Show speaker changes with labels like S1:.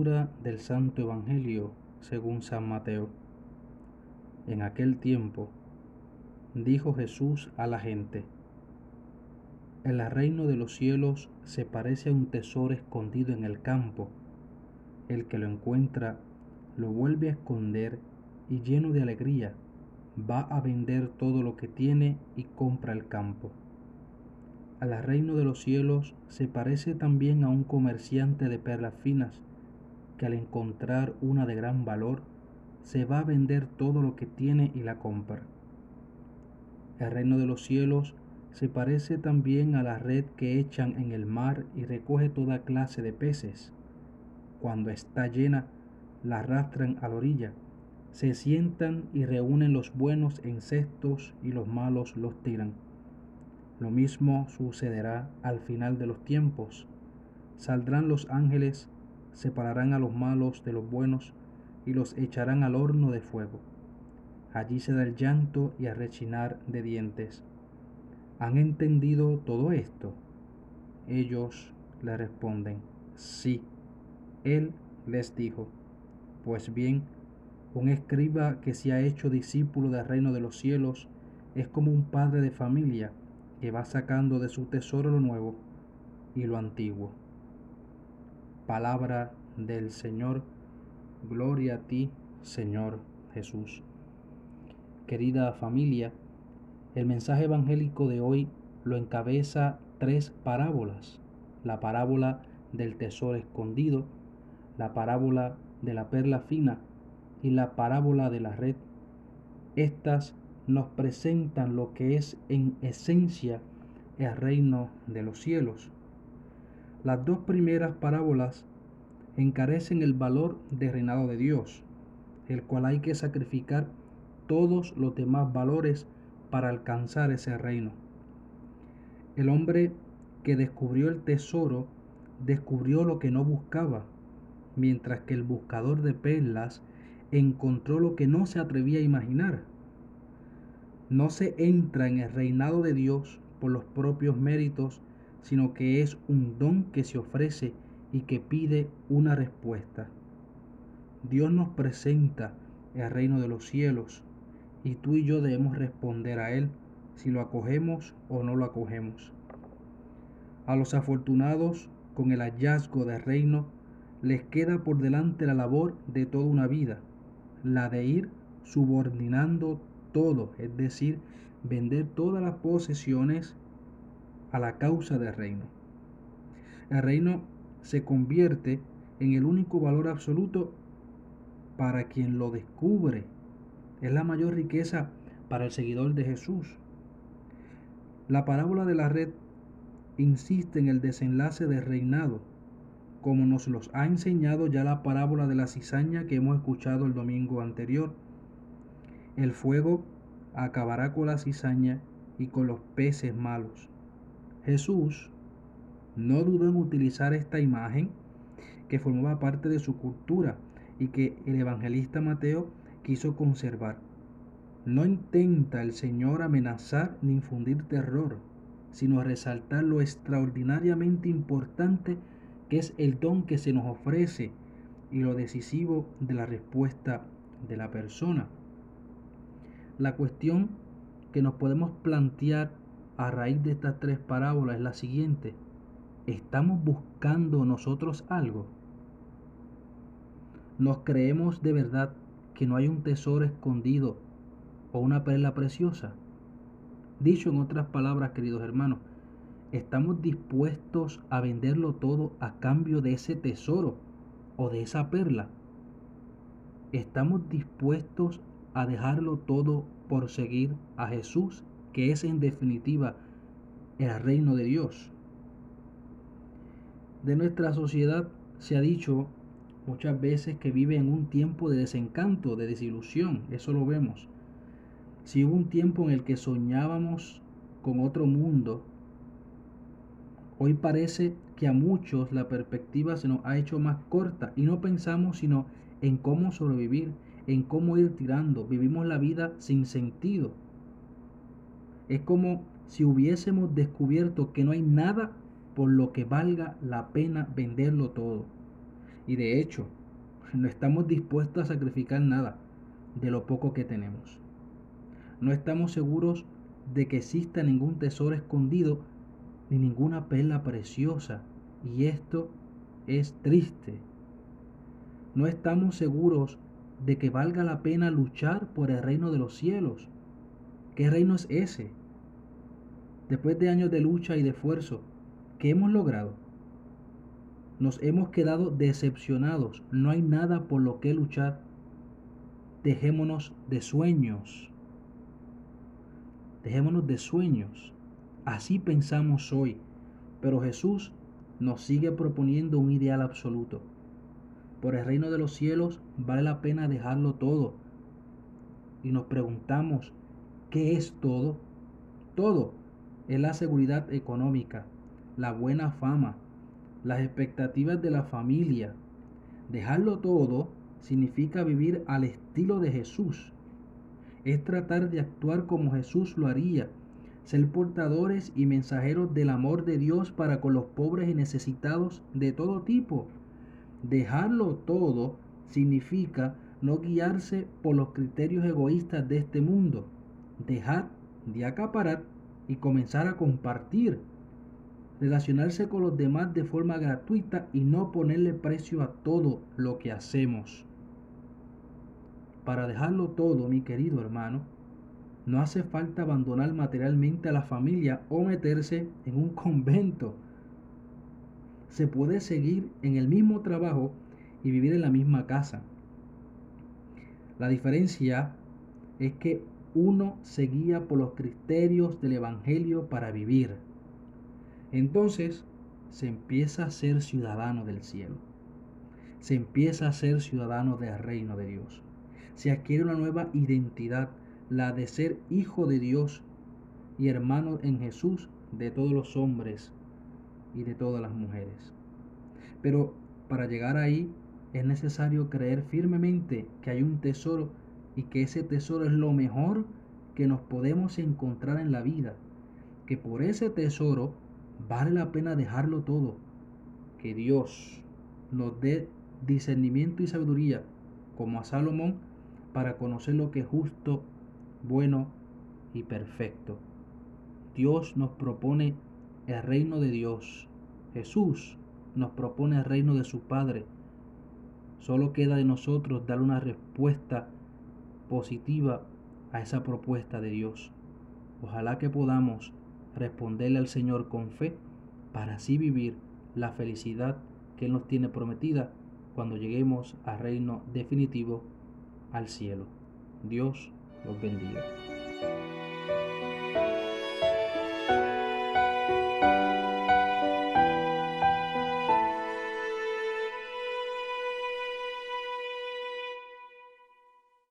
S1: Del Santo Evangelio según San Mateo. En aquel tiempo dijo Jesús a la gente, El reino de los cielos se parece a un tesoro escondido en el campo. El que lo encuentra lo vuelve a esconder y lleno de alegría va a vender todo lo que tiene y compra el campo. Al reino de los cielos se parece también a un comerciante de perlas finas que al encontrar una de gran valor se va a vender todo lo que tiene y la compra. El reino de los cielos se parece también a la red que echan en el mar y recoge toda clase de peces. Cuando está llena, la arrastran a la orilla se sientan y reúnen los buenos en cestos y los malos los tiran. Lo mismo sucederá al final de los tiempos. Saldrán los ángeles, separarán a los malos de los buenos y los echarán al horno de fuego. Allí se da el llanto y arrechinar de dientes. ¿Han entendido todo esto? Ellos le responden, sí. Él les dijo, pues bien, un escriba que se ha hecho discípulo del reino de los cielos es como un padre de familia que va sacando de su tesoro lo nuevo y lo antiguo. Palabra del Señor, gloria a ti, Señor Jesús. Querida familia, el mensaje evangélico de hoy lo encabeza tres parábolas. La parábola del tesoro escondido, la parábola de la perla fina y la parábola de la red. Estas nos presentan lo que es en esencia el reino de los cielos. Las dos primeras parábolas encarecen el valor del reinado de Dios, el cual hay que sacrificar todos los demás valores para alcanzar ese reino. El hombre que descubrió el tesoro descubrió lo que no buscaba, mientras que el buscador de perlas encontró lo que no se atrevía a imaginar. No se entra en el reinado de Dios por los propios méritos, sino que es un don que se ofrece y que pide una respuesta. Dios nos presenta el reino de los cielos y tú y yo debemos responder a Él si lo acogemos o no lo acogemos. A los afortunados con el hallazgo del reino les queda por delante la labor de toda una vida la de ir subordinando todo, es decir, vender todas las posesiones a la causa del reino. El reino se convierte en el único valor absoluto para quien lo descubre. Es la mayor riqueza para el seguidor de Jesús. La parábola de la red insiste en el desenlace del reinado como nos los ha enseñado ya la parábola de la cizaña que hemos escuchado el domingo anterior. El fuego acabará con la cizaña y con los peces malos. Jesús no dudó en utilizar esta imagen que formaba parte de su cultura y que el evangelista Mateo quiso conservar. No intenta el Señor amenazar ni infundir terror, sino resaltar lo extraordinariamente importante que es el don que se nos ofrece y lo decisivo de la respuesta de la persona. La cuestión que nos podemos plantear a raíz de estas tres parábolas es la siguiente. ¿Estamos buscando nosotros algo? ¿Nos creemos de verdad que no hay un tesoro escondido o una perla preciosa? Dicho en otras palabras, queridos hermanos, estamos dispuestos a venderlo todo a cambio de ese tesoro o de esa perla. Estamos dispuestos a dejarlo todo por seguir a Jesús, que es en definitiva el reino de Dios. De nuestra sociedad se ha dicho muchas veces que vive en un tiempo de desencanto, de desilusión, eso lo vemos. Si hubo un tiempo en el que soñábamos con otro mundo, Hoy parece que a muchos la perspectiva se nos ha hecho más corta y no pensamos sino en cómo sobrevivir, en cómo ir tirando. Vivimos la vida sin sentido. Es como si hubiésemos descubierto que no hay nada por lo que valga la pena venderlo todo. Y de hecho, no estamos dispuestos a sacrificar nada de lo poco que tenemos. No estamos seguros de que exista ningún tesoro escondido ni ninguna perla preciosa. Y esto es triste. No estamos seguros de que valga la pena luchar por el reino de los cielos. ¿Qué reino es ese? Después de años de lucha y de esfuerzo, ¿qué hemos logrado? Nos hemos quedado decepcionados. No hay nada por lo que luchar. Dejémonos de sueños. Dejémonos de sueños. Así pensamos hoy. Pero Jesús nos sigue proponiendo un ideal absoluto. Por el reino de los cielos vale la pena dejarlo todo. Y nos preguntamos, ¿qué es todo? Todo es la seguridad económica, la buena fama, las expectativas de la familia. Dejarlo todo significa vivir al estilo de Jesús. Es tratar de actuar como Jesús lo haría, ser portadores y mensajeros del amor de Dios para con los pobres y necesitados de todo tipo. Dejarlo todo significa no guiarse por los criterios egoístas de este mundo. Dejar de acaparar y comenzar a compartir. Relacionarse con los demás de forma gratuita y no ponerle precio a todo lo que hacemos. Para dejarlo todo, mi querido hermano, no hace falta abandonar materialmente a la familia o meterse en un convento. Se puede seguir en el mismo trabajo y vivir en la misma casa. La diferencia es que uno se guía por los criterios del Evangelio para vivir. Entonces se empieza a ser ciudadano del cielo. Se empieza a ser ciudadano del reino de Dios. Se adquiere una nueva identidad la de ser hijo de Dios y hermano en Jesús de todos los hombres y de todas las mujeres. Pero para llegar ahí es necesario creer firmemente que hay un tesoro y que ese tesoro es lo mejor que nos podemos encontrar en la vida. Que por ese tesoro vale la pena dejarlo todo. Que Dios nos dé discernimiento y sabiduría como a Salomón para conocer lo que es justo bueno y perfecto. Dios nos propone el reino de Dios. Jesús nos propone el reino de su Padre. Solo queda de nosotros dar una respuesta positiva a esa propuesta de Dios. Ojalá que podamos responderle al Señor con fe para así vivir la felicidad que Él nos tiene prometida cuando lleguemos al reino definitivo, al cielo. Dios los bendiga.